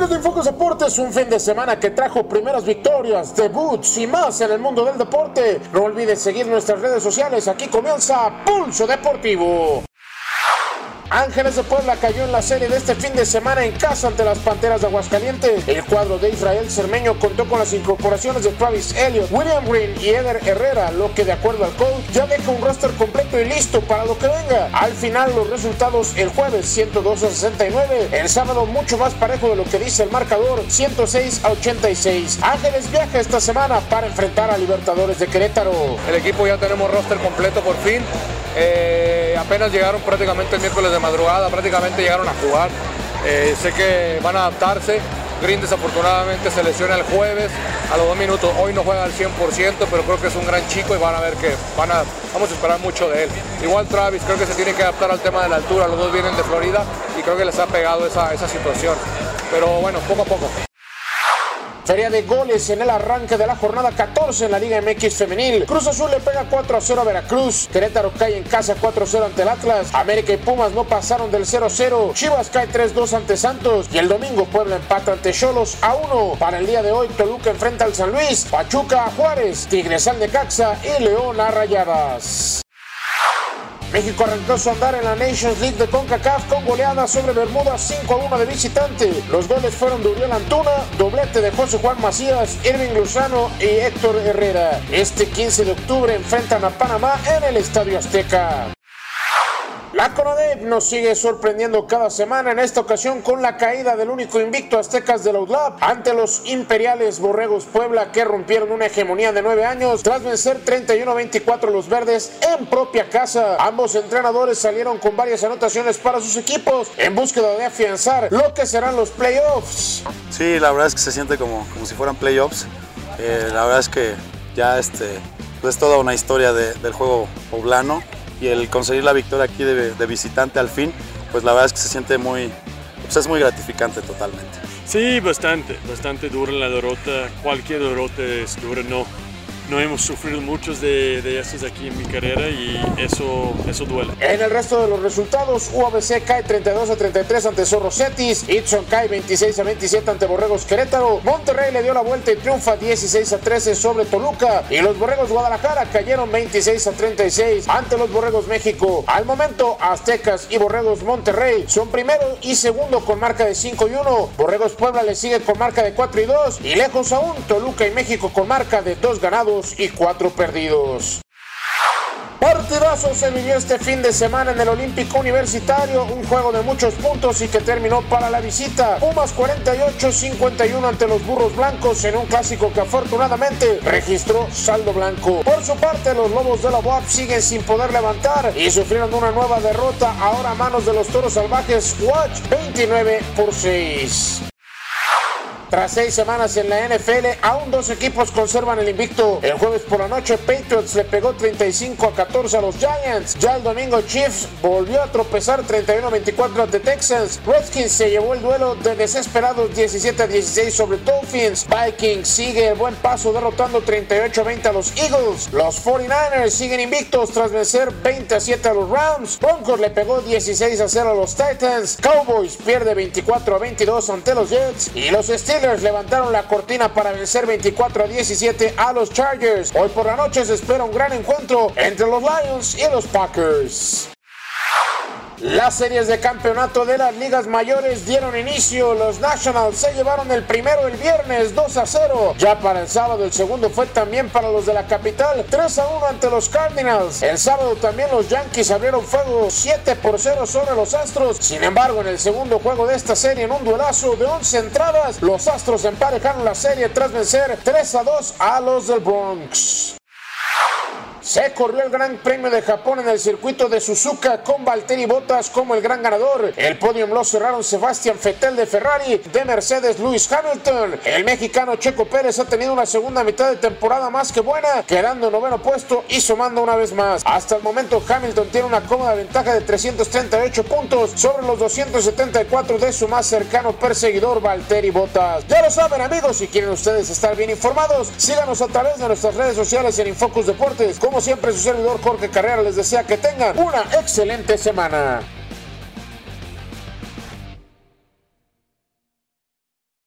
Amigos de Infocus Deportes, un fin de semana que trajo primeras victorias, debuts y más en el mundo del deporte. No olvides seguir nuestras redes sociales, aquí comienza Pulso Deportivo. Ángeles de Puebla cayó en la serie de este fin de semana en casa ante las Panteras de Aguascalientes. El cuadro de Israel Cermeño contó con las incorporaciones de Travis Elliott, William Green y Eder Herrera, lo que de acuerdo al coach ya deja un roster completo y listo para lo que venga. Al final los resultados el jueves 102 a 69, el sábado mucho más parejo de lo que dice el marcador 106 a 86. Ángeles viaja esta semana para enfrentar a Libertadores de Querétaro. El equipo ya tenemos roster completo por fin. Eh, apenas llegaron prácticamente el miércoles de madrugada, prácticamente llegaron a jugar. Eh, sé que van a adaptarse. Green desafortunadamente se lesiona el jueves a los dos minutos. Hoy no juega al 100%, pero creo que es un gran chico y van a ver que van a, vamos a esperar mucho de él. Igual Travis, creo que se tiene que adaptar al tema de la altura. Los dos vienen de Florida y creo que les ha pegado esa, esa situación. Pero bueno, poco a poco. Feria de goles en el arranque de la jornada 14 en la Liga MX femenil. Cruz Azul le pega 4 a 0 a Veracruz. Querétaro cae en casa 4 a 0 ante el Atlas. América y Pumas no pasaron del 0 a 0. Chivas cae 3 2 ante Santos. Y el domingo Puebla empata ante Cholos a 1. Para el día de hoy Toluca enfrenta al San Luis. Pachuca a Juárez. Tigres al Necaxa y León a Rayadas. México arrancó su andar en la Nations League de CONCACAF con goleada sobre Bermuda 5 a 1 de visitante. Los goles fueron de Uriel Antuna, doblete de José Juan Macías, Irving Luzano y Héctor Herrera. Este 15 de octubre enfrentan a Panamá en el Estadio Azteca. La CONADEP nos sigue sorprendiendo cada semana, en esta ocasión con la caída del único invicto aztecas del Outlap ante los imperiales Borregos Puebla que rompieron una hegemonía de nueve años tras vencer 31-24 los verdes en propia casa. Ambos entrenadores salieron con varias anotaciones para sus equipos en búsqueda de afianzar lo que serán los playoffs. Sí, la verdad es que se siente como, como si fueran playoffs. Eh, la verdad es que ya este, es toda una historia de, del juego poblano y el conseguir la victoria aquí de, visitante al fin, pues la verdad es que se siente muy, pues es muy gratificante totalmente. Sí, bastante, bastante dura la derrota, cualquier derrota es dura, no, no hemos sufrido muchos de, de estos aquí en mi carrera y eso, eso duele. En el resto de los resultados, UABC cae 32 a 33 ante Zorro Cetis, Itson cae 26 a 27 ante Borregos Querétaro, Monterrey le dio la vuelta y triunfa 16 a 13 sobre Toluca y los Borregos Guadalajara cayeron 26 a 36 ante los Borregos México. Al momento, Aztecas y Borregos Monterrey son primero y segundo con marca de 5 y 1, Borregos Puebla le sigue con marca de 4 y 2 y lejos aún Toluca y México con marca de 2 ganados y 4 perdidos. Partidazo se vivió este fin de semana en el Olímpico Universitario, un juego de muchos puntos y que terminó para la visita. Pumas 48-51 ante los Burros Blancos en un clásico que afortunadamente registró saldo blanco. Por su parte, los Lobos de la UAP siguen sin poder levantar y sufrieron una nueva derrota ahora a manos de los Toros Salvajes Watch 29 por 6. Tras seis semanas en la NFL, aún dos equipos conservan el invicto. El jueves por la noche, Patriots le pegó 35 a 14 a los Giants. Ya el domingo, Chiefs volvió a tropezar 31-24 ante Texans. Redskins se llevó el duelo de desesperados 17 a 16 sobre Dolphins. Vikings sigue el buen paso derrotando 38 a 20 a los Eagles. Los 49ers siguen invictos tras vencer 20 a 7 a los Rams. Broncos le pegó 16 a 0 a los Titans. Cowboys pierde 24 a 22 ante los Jets. Y los Steelers levantaron la cortina para vencer 24 a 17 a los Chargers. Hoy por la noche se espera un gran encuentro entre los Lions y los Packers. Las series de campeonato de las ligas mayores dieron inicio. Los Nationals se llevaron el primero el viernes 2 a 0. Ya para el sábado el segundo fue también para los de la capital 3 a 1 ante los Cardinals. El sábado también los Yankees abrieron fuego 7 por 0 sobre los Astros. Sin embargo en el segundo juego de esta serie en un duelazo de 11 entradas los Astros emparejaron la serie tras vencer 3 a 2 a los del Bronx. Se corrió el Gran Premio de Japón en el circuito de Suzuka con Valtteri Bottas como el gran ganador. El podium lo cerraron Sebastián Vettel de Ferrari, de Mercedes Lewis Hamilton. El mexicano Checo Pérez ha tenido una segunda mitad de temporada más que buena, quedando en noveno puesto y sumando una vez más. Hasta el momento Hamilton tiene una cómoda ventaja de 338 puntos sobre los 274 de su más cercano perseguidor Valtteri Bottas. Ya lo saben amigos, si quieren ustedes estar bien informados, síganos a través de nuestras redes sociales en Infocus Deportes. Siempre, su servidor Jorge Carrera les desea que tengan una excelente semana.